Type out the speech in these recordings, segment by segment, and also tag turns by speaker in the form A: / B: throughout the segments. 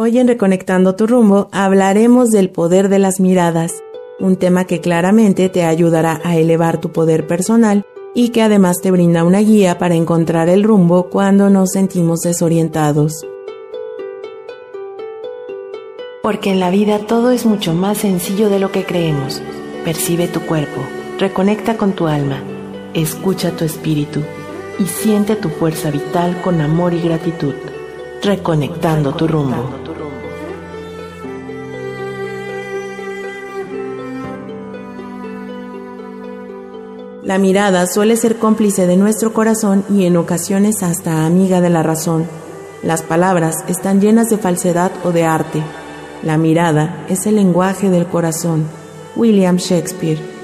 A: Hoy en Reconectando tu rumbo hablaremos del poder de las miradas, un tema que claramente te ayudará a elevar tu poder personal y que además te brinda una guía para encontrar el rumbo cuando nos sentimos desorientados. Porque en la vida todo es mucho más sencillo de lo que creemos. Percibe tu cuerpo, reconecta con tu alma, escucha tu espíritu y siente tu fuerza vital con amor y gratitud. Reconectando tu rumbo. La mirada suele ser cómplice de nuestro corazón y en ocasiones hasta amiga de la razón. Las palabras están llenas de falsedad o de arte. La mirada es el lenguaje del corazón. William Shakespeare.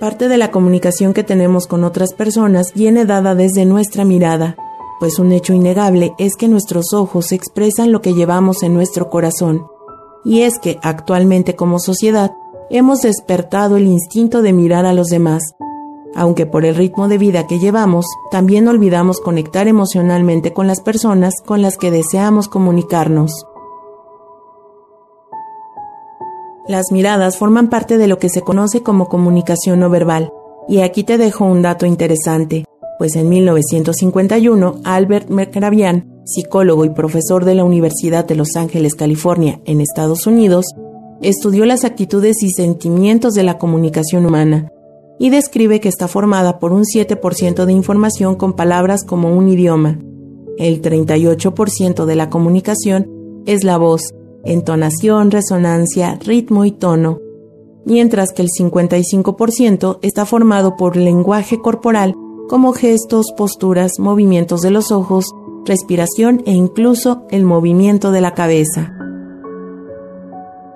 A: Parte de la comunicación que tenemos con otras personas viene dada desde nuestra mirada, pues un hecho innegable es que nuestros ojos expresan lo que llevamos en nuestro corazón. Y es que actualmente como sociedad hemos despertado el instinto de mirar a los demás, aunque por el ritmo de vida que llevamos, también olvidamos conectar emocionalmente con las personas con las que deseamos comunicarnos. Las miradas forman parte de lo que se conoce como comunicación no verbal, y aquí te dejo un dato interesante, pues en 1951 Albert Mehrabian, psicólogo y profesor de la Universidad de Los Ángeles, California, en Estados Unidos, estudió las actitudes y sentimientos de la comunicación humana y describe que está formada por un 7% de información con palabras como un idioma. El 38% de la comunicación es la voz, entonación, resonancia, ritmo y tono, mientras que el 55% está formado por lenguaje corporal como gestos, posturas, movimientos de los ojos, respiración e incluso el movimiento de la cabeza.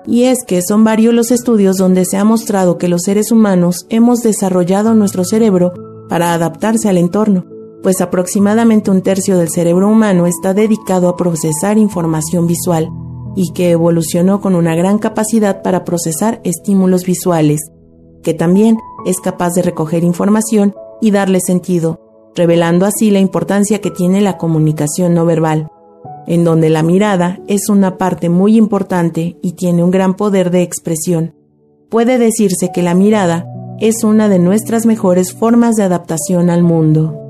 A: Y es que son varios los estudios donde se ha mostrado que los seres humanos hemos desarrollado nuestro cerebro para adaptarse al entorno, pues aproximadamente un tercio del cerebro humano está dedicado a procesar información visual y que evolucionó con una gran capacidad para procesar estímulos visuales, que también es capaz de recoger información y darle sentido, revelando así la importancia que tiene la comunicación no verbal en donde la mirada es una parte muy importante y tiene un gran poder de expresión. Puede decirse que la mirada es una de nuestras mejores formas de adaptación al mundo.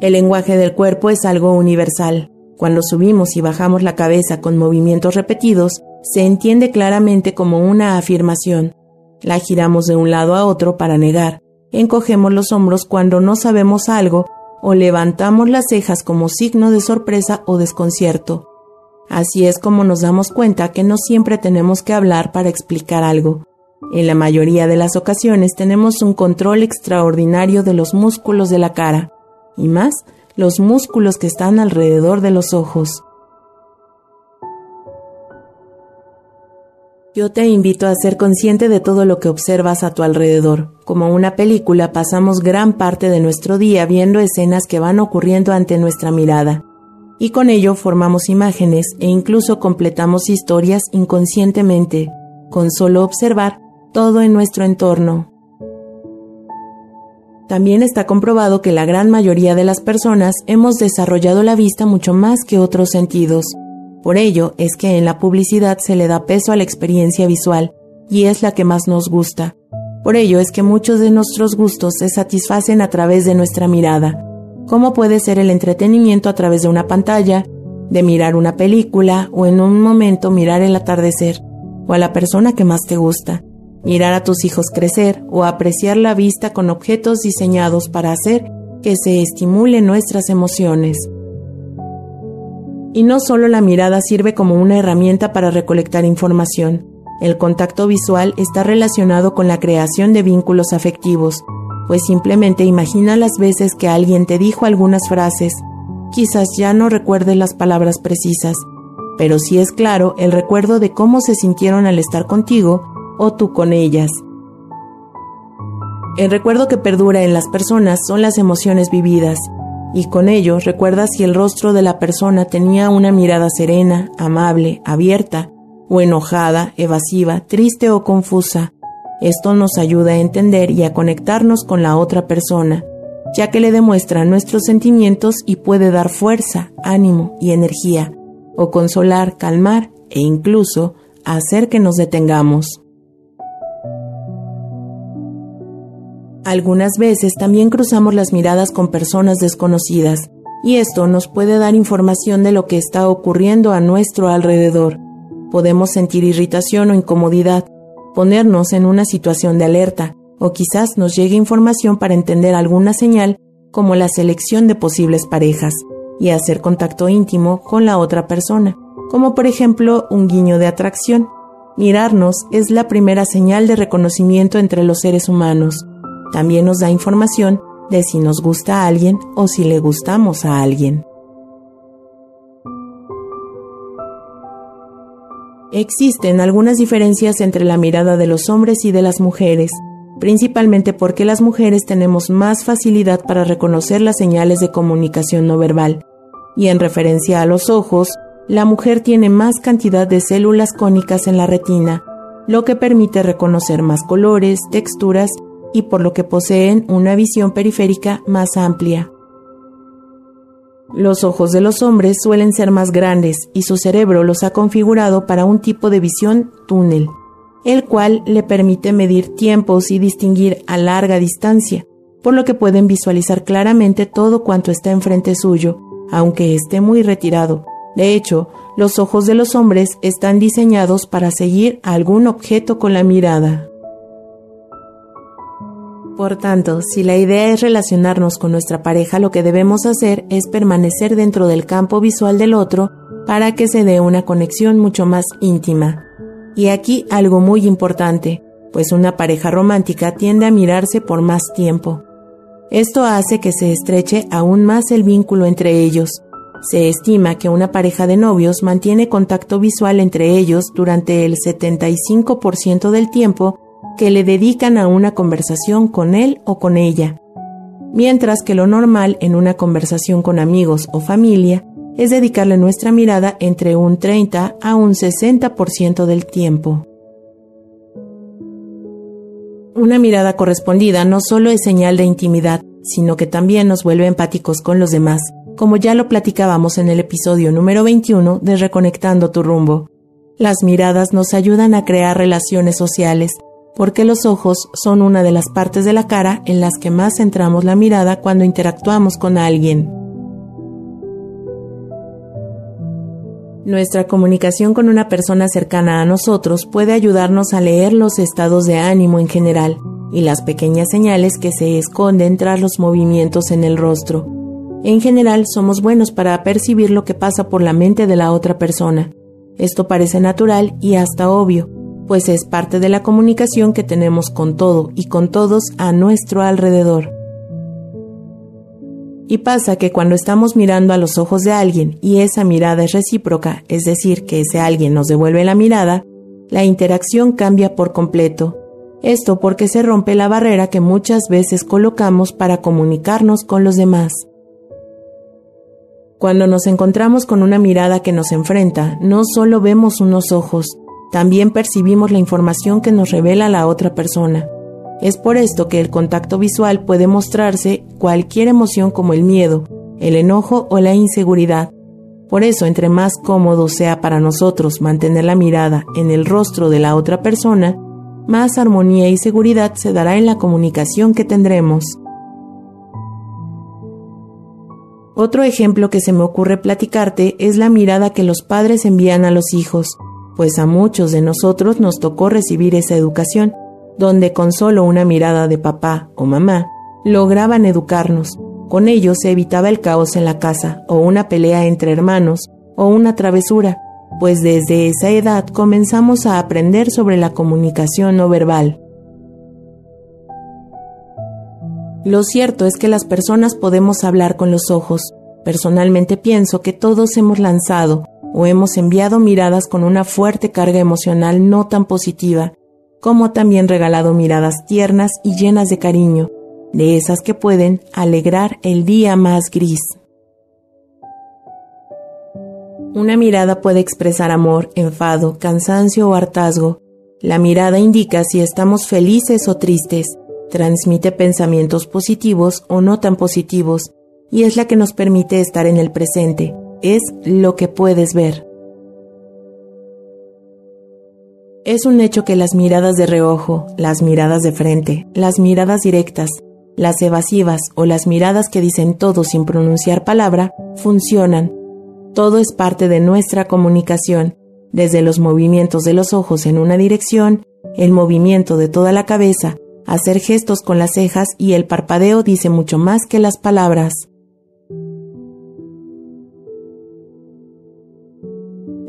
A: El lenguaje del cuerpo es algo universal. Cuando subimos y bajamos la cabeza con movimientos repetidos, se entiende claramente como una afirmación. La giramos de un lado a otro para negar. Encogemos los hombros cuando no sabemos algo o levantamos las cejas como signo de sorpresa o desconcierto. Así es como nos damos cuenta que no siempre tenemos que hablar para explicar algo. En la mayoría de las ocasiones tenemos un control extraordinario de los músculos de la cara, y más los músculos que están alrededor de los ojos. Yo te invito a ser consciente de todo lo que observas a tu alrededor. Como una película pasamos gran parte de nuestro día viendo escenas que van ocurriendo ante nuestra mirada. Y con ello formamos imágenes e incluso completamos historias inconscientemente, con solo observar todo en nuestro entorno. También está comprobado que la gran mayoría de las personas hemos desarrollado la vista mucho más que otros sentidos. Por ello es que en la publicidad se le da peso a la experiencia visual y es la que más nos gusta. Por ello es que muchos de nuestros gustos se satisfacen a través de nuestra mirada, como puede ser el entretenimiento a través de una pantalla, de mirar una película o en un momento mirar el atardecer o a la persona que más te gusta, mirar a tus hijos crecer o apreciar la vista con objetos diseñados para hacer que se estimulen nuestras emociones. Y no solo la mirada sirve como una herramienta para recolectar información, el contacto visual está relacionado con la creación de vínculos afectivos, pues simplemente imagina las veces que alguien te dijo algunas frases. Quizás ya no recuerdes las palabras precisas, pero sí es claro el recuerdo de cómo se sintieron al estar contigo o tú con ellas. El recuerdo que perdura en las personas son las emociones vividas, y con ello recuerdas si el rostro de la persona tenía una mirada serena, amable, abierta, o enojada, evasiva, triste o confusa. Esto nos ayuda a entender y a conectarnos con la otra persona, ya que le demuestra nuestros sentimientos y puede dar fuerza, ánimo y energía, o consolar, calmar e incluso hacer que nos detengamos. Algunas veces también cruzamos las miradas con personas desconocidas, y esto nos puede dar información de lo que está ocurriendo a nuestro alrededor. Podemos sentir irritación o incomodidad, ponernos en una situación de alerta, o quizás nos llegue información para entender alguna señal como la selección de posibles parejas y hacer contacto íntimo con la otra persona, como por ejemplo un guiño de atracción. Mirarnos es la primera señal de reconocimiento entre los seres humanos. También nos da información de si nos gusta a alguien o si le gustamos a alguien. Existen algunas diferencias entre la mirada de los hombres y de las mujeres, principalmente porque las mujeres tenemos más facilidad para reconocer las señales de comunicación no verbal, y en referencia a los ojos, la mujer tiene más cantidad de células cónicas en la retina, lo que permite reconocer más colores, texturas y por lo que poseen una visión periférica más amplia. Los ojos de los hombres suelen ser más grandes y su cerebro los ha configurado para un tipo de visión túnel, el cual le permite medir tiempos y distinguir a larga distancia, por lo que pueden visualizar claramente todo cuanto está enfrente suyo, aunque esté muy retirado. De hecho, los ojos de los hombres están diseñados para seguir algún objeto con la mirada. Por tanto, si la idea es relacionarnos con nuestra pareja, lo que debemos hacer es permanecer dentro del campo visual del otro para que se dé una conexión mucho más íntima. Y aquí algo muy importante, pues una pareja romántica tiende a mirarse por más tiempo. Esto hace que se estreche aún más el vínculo entre ellos. Se estima que una pareja de novios mantiene contacto visual entre ellos durante el 75% del tiempo que le dedican a una conversación con él o con ella, mientras que lo normal en una conversación con amigos o familia es dedicarle nuestra mirada entre un 30 a un 60% del tiempo. Una mirada correspondida no solo es señal de intimidad, sino que también nos vuelve empáticos con los demás, como ya lo platicábamos en el episodio número 21 de Reconectando tu rumbo. Las miradas nos ayudan a crear relaciones sociales, porque los ojos son una de las partes de la cara en las que más centramos la mirada cuando interactuamos con alguien. Nuestra comunicación con una persona cercana a nosotros puede ayudarnos a leer los estados de ánimo en general y las pequeñas señales que se esconden tras los movimientos en el rostro. En general somos buenos para percibir lo que pasa por la mente de la otra persona. Esto parece natural y hasta obvio, pues es parte de la comunicación que tenemos con todo y con todos a nuestro alrededor. Y pasa que cuando estamos mirando a los ojos de alguien y esa mirada es recíproca, es decir, que ese alguien nos devuelve la mirada, la interacción cambia por completo. Esto porque se rompe la barrera que muchas veces colocamos para comunicarnos con los demás. Cuando nos encontramos con una mirada que nos enfrenta, no solo vemos unos ojos, también percibimos la información que nos revela la otra persona. Es por esto que el contacto visual puede mostrarse cualquier emoción como el miedo, el enojo o la inseguridad. Por eso, entre más cómodo sea para nosotros mantener la mirada en el rostro de la otra persona, más armonía y seguridad se dará en la comunicación que tendremos. Otro ejemplo que se me ocurre platicarte es la mirada que los padres envían a los hijos, pues a muchos de nosotros nos tocó recibir esa educación, donde con solo una mirada de papá o mamá lograban educarnos. Con ello se evitaba el caos en la casa, o una pelea entre hermanos, o una travesura, pues desde esa edad comenzamos a aprender sobre la comunicación no verbal. Lo cierto es que las personas podemos hablar con los ojos. Personalmente pienso que todos hemos lanzado o hemos enviado miradas con una fuerte carga emocional no tan positiva, como también regalado miradas tiernas y llenas de cariño, de esas que pueden alegrar el día más gris. Una mirada puede expresar amor, enfado, cansancio o hartazgo. La mirada indica si estamos felices o tristes, transmite pensamientos positivos o no tan positivos, y es la que nos permite estar en el presente, es lo que puedes ver. Es un hecho que las miradas de reojo, las miradas de frente, las miradas directas, las evasivas o las miradas que dicen todo sin pronunciar palabra, funcionan. Todo es parte de nuestra comunicación, desde los movimientos de los ojos en una dirección, el movimiento de toda la cabeza, hacer gestos con las cejas y el parpadeo dice mucho más que las palabras.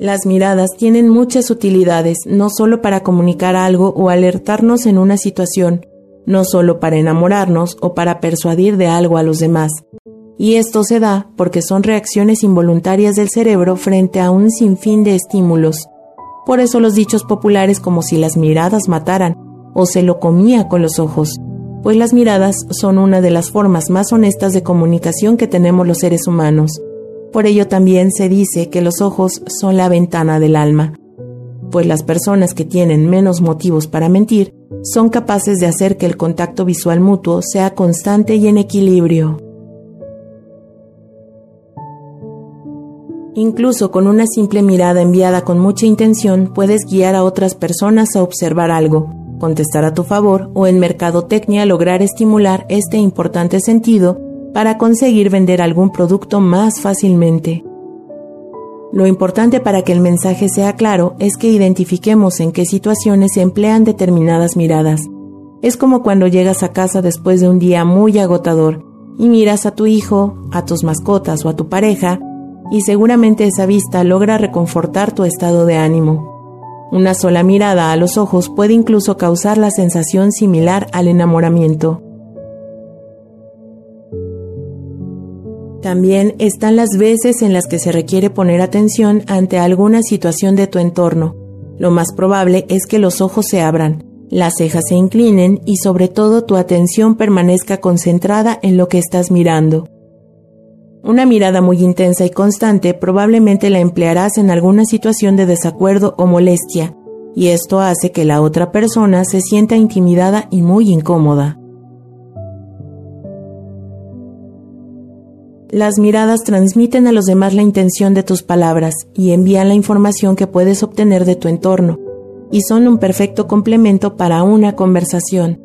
A: Las miradas tienen muchas utilidades, no solo para comunicar algo o alertarnos en una situación, no solo para enamorarnos o para persuadir de algo a los demás. Y esto se da porque son reacciones involuntarias del cerebro frente a un sinfín de estímulos. Por eso los dichos populares como si las miradas mataran o se lo comía con los ojos, pues las miradas son una de las formas más honestas de comunicación que tenemos los seres humanos. Por ello también se dice que los ojos son la ventana del alma, pues las personas que tienen menos motivos para mentir son capaces de hacer que el contacto visual mutuo sea constante y en equilibrio. Incluso con una simple mirada enviada con mucha intención puedes guiar a otras personas a observar algo, contestar a tu favor o en mercadotecnia lograr estimular este importante sentido para conseguir vender algún producto más fácilmente. Lo importante para que el mensaje sea claro es que identifiquemos en qué situaciones se emplean determinadas miradas. Es como cuando llegas a casa después de un día muy agotador y miras a tu hijo, a tus mascotas o a tu pareja y seguramente esa vista logra reconfortar tu estado de ánimo. Una sola mirada a los ojos puede incluso causar la sensación similar al enamoramiento. También están las veces en las que se requiere poner atención ante alguna situación de tu entorno. Lo más probable es que los ojos se abran, las cejas se inclinen y sobre todo tu atención permanezca concentrada en lo que estás mirando. Una mirada muy intensa y constante probablemente la emplearás en alguna situación de desacuerdo o molestia, y esto hace que la otra persona se sienta intimidada y muy incómoda. Las miradas transmiten a los demás la intención de tus palabras y envían la información que puedes obtener de tu entorno, y son un perfecto complemento para una conversación.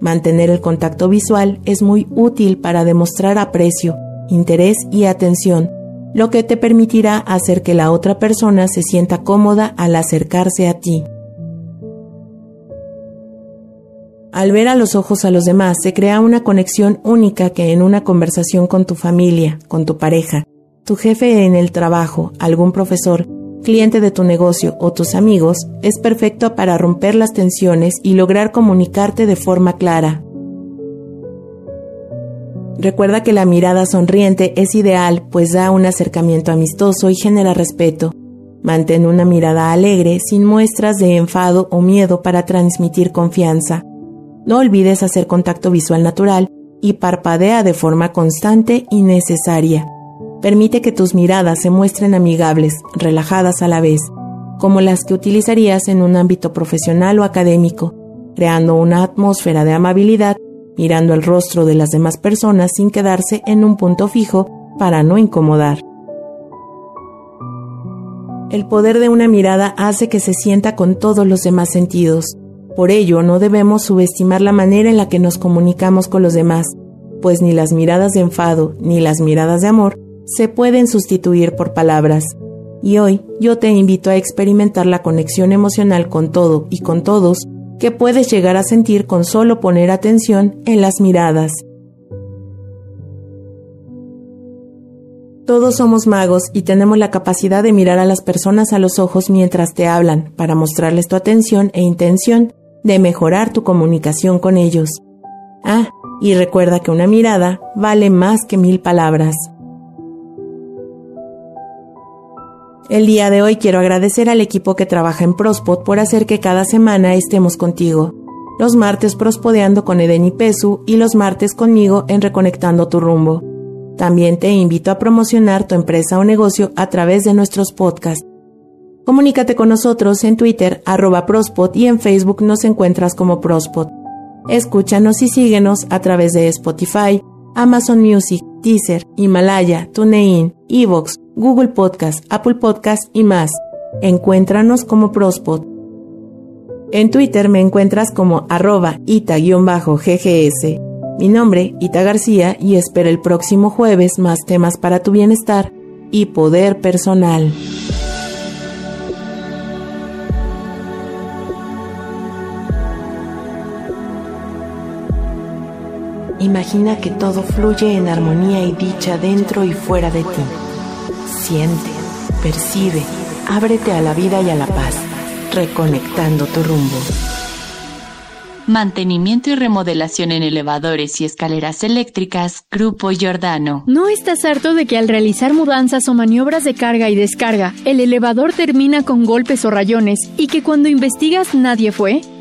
A: Mantener el contacto visual es muy útil para demostrar aprecio, interés y atención, lo que te permitirá hacer que la otra persona se sienta cómoda al acercarse a ti. Al ver a los ojos a los demás se crea una conexión única que en una conversación con tu familia, con tu pareja, tu jefe en el trabajo, algún profesor, cliente de tu negocio o tus amigos es perfecto para romper las tensiones y lograr comunicarte de forma clara. Recuerda que la mirada sonriente es ideal, pues da un acercamiento amistoso y genera respeto. Mantén una mirada alegre, sin muestras de enfado o miedo para transmitir confianza. No olvides hacer contacto visual natural y parpadea de forma constante y necesaria. Permite que tus miradas se muestren amigables, relajadas a la vez, como las que utilizarías en un ámbito profesional o académico, creando una atmósfera de amabilidad mirando el rostro de las demás personas sin quedarse en un punto fijo para no incomodar. El poder de una mirada hace que se sienta con todos los demás sentidos. Por ello, no debemos subestimar la manera en la que nos comunicamos con los demás, pues ni las miradas de enfado ni las miradas de amor se pueden sustituir por palabras. Y hoy yo te invito a experimentar la conexión emocional con todo y con todos que puedes llegar a sentir con solo poner atención en las miradas. Todos somos magos y tenemos la capacidad de mirar a las personas a los ojos mientras te hablan para mostrarles tu atención e intención de mejorar tu comunicación con ellos. Ah, y recuerda que una mirada vale más que mil palabras. El día de hoy quiero agradecer al equipo que trabaja en Prospod por hacer que cada semana estemos contigo. Los martes prospodeando con Eden y Pesu y los martes conmigo en Reconectando tu rumbo. También te invito a promocionar tu empresa o negocio a través de nuestros podcasts. Comunícate con nosotros en Twitter, arroba Prospot y en Facebook nos encuentras como Prospot. Escúchanos y síguenos a través de Spotify, Amazon Music, Teaser, Himalaya, TuneIn, Evox, Google Podcast, Apple Podcast y más. Encuéntranos como Prospot. En Twitter me encuentras como arroba ita-ggs. Mi nombre, Ita García, y espero el próximo jueves más temas para tu bienestar y poder personal. Imagina que todo fluye en armonía y dicha dentro y fuera de ti. Siente, percibe, ábrete a la vida y a la paz, reconectando tu rumbo.
B: Mantenimiento y remodelación en elevadores y escaleras eléctricas, Grupo Giordano.
C: ¿No estás harto de que al realizar mudanzas o maniobras de carga y descarga, el elevador termina con golpes o rayones y que cuando investigas nadie fue?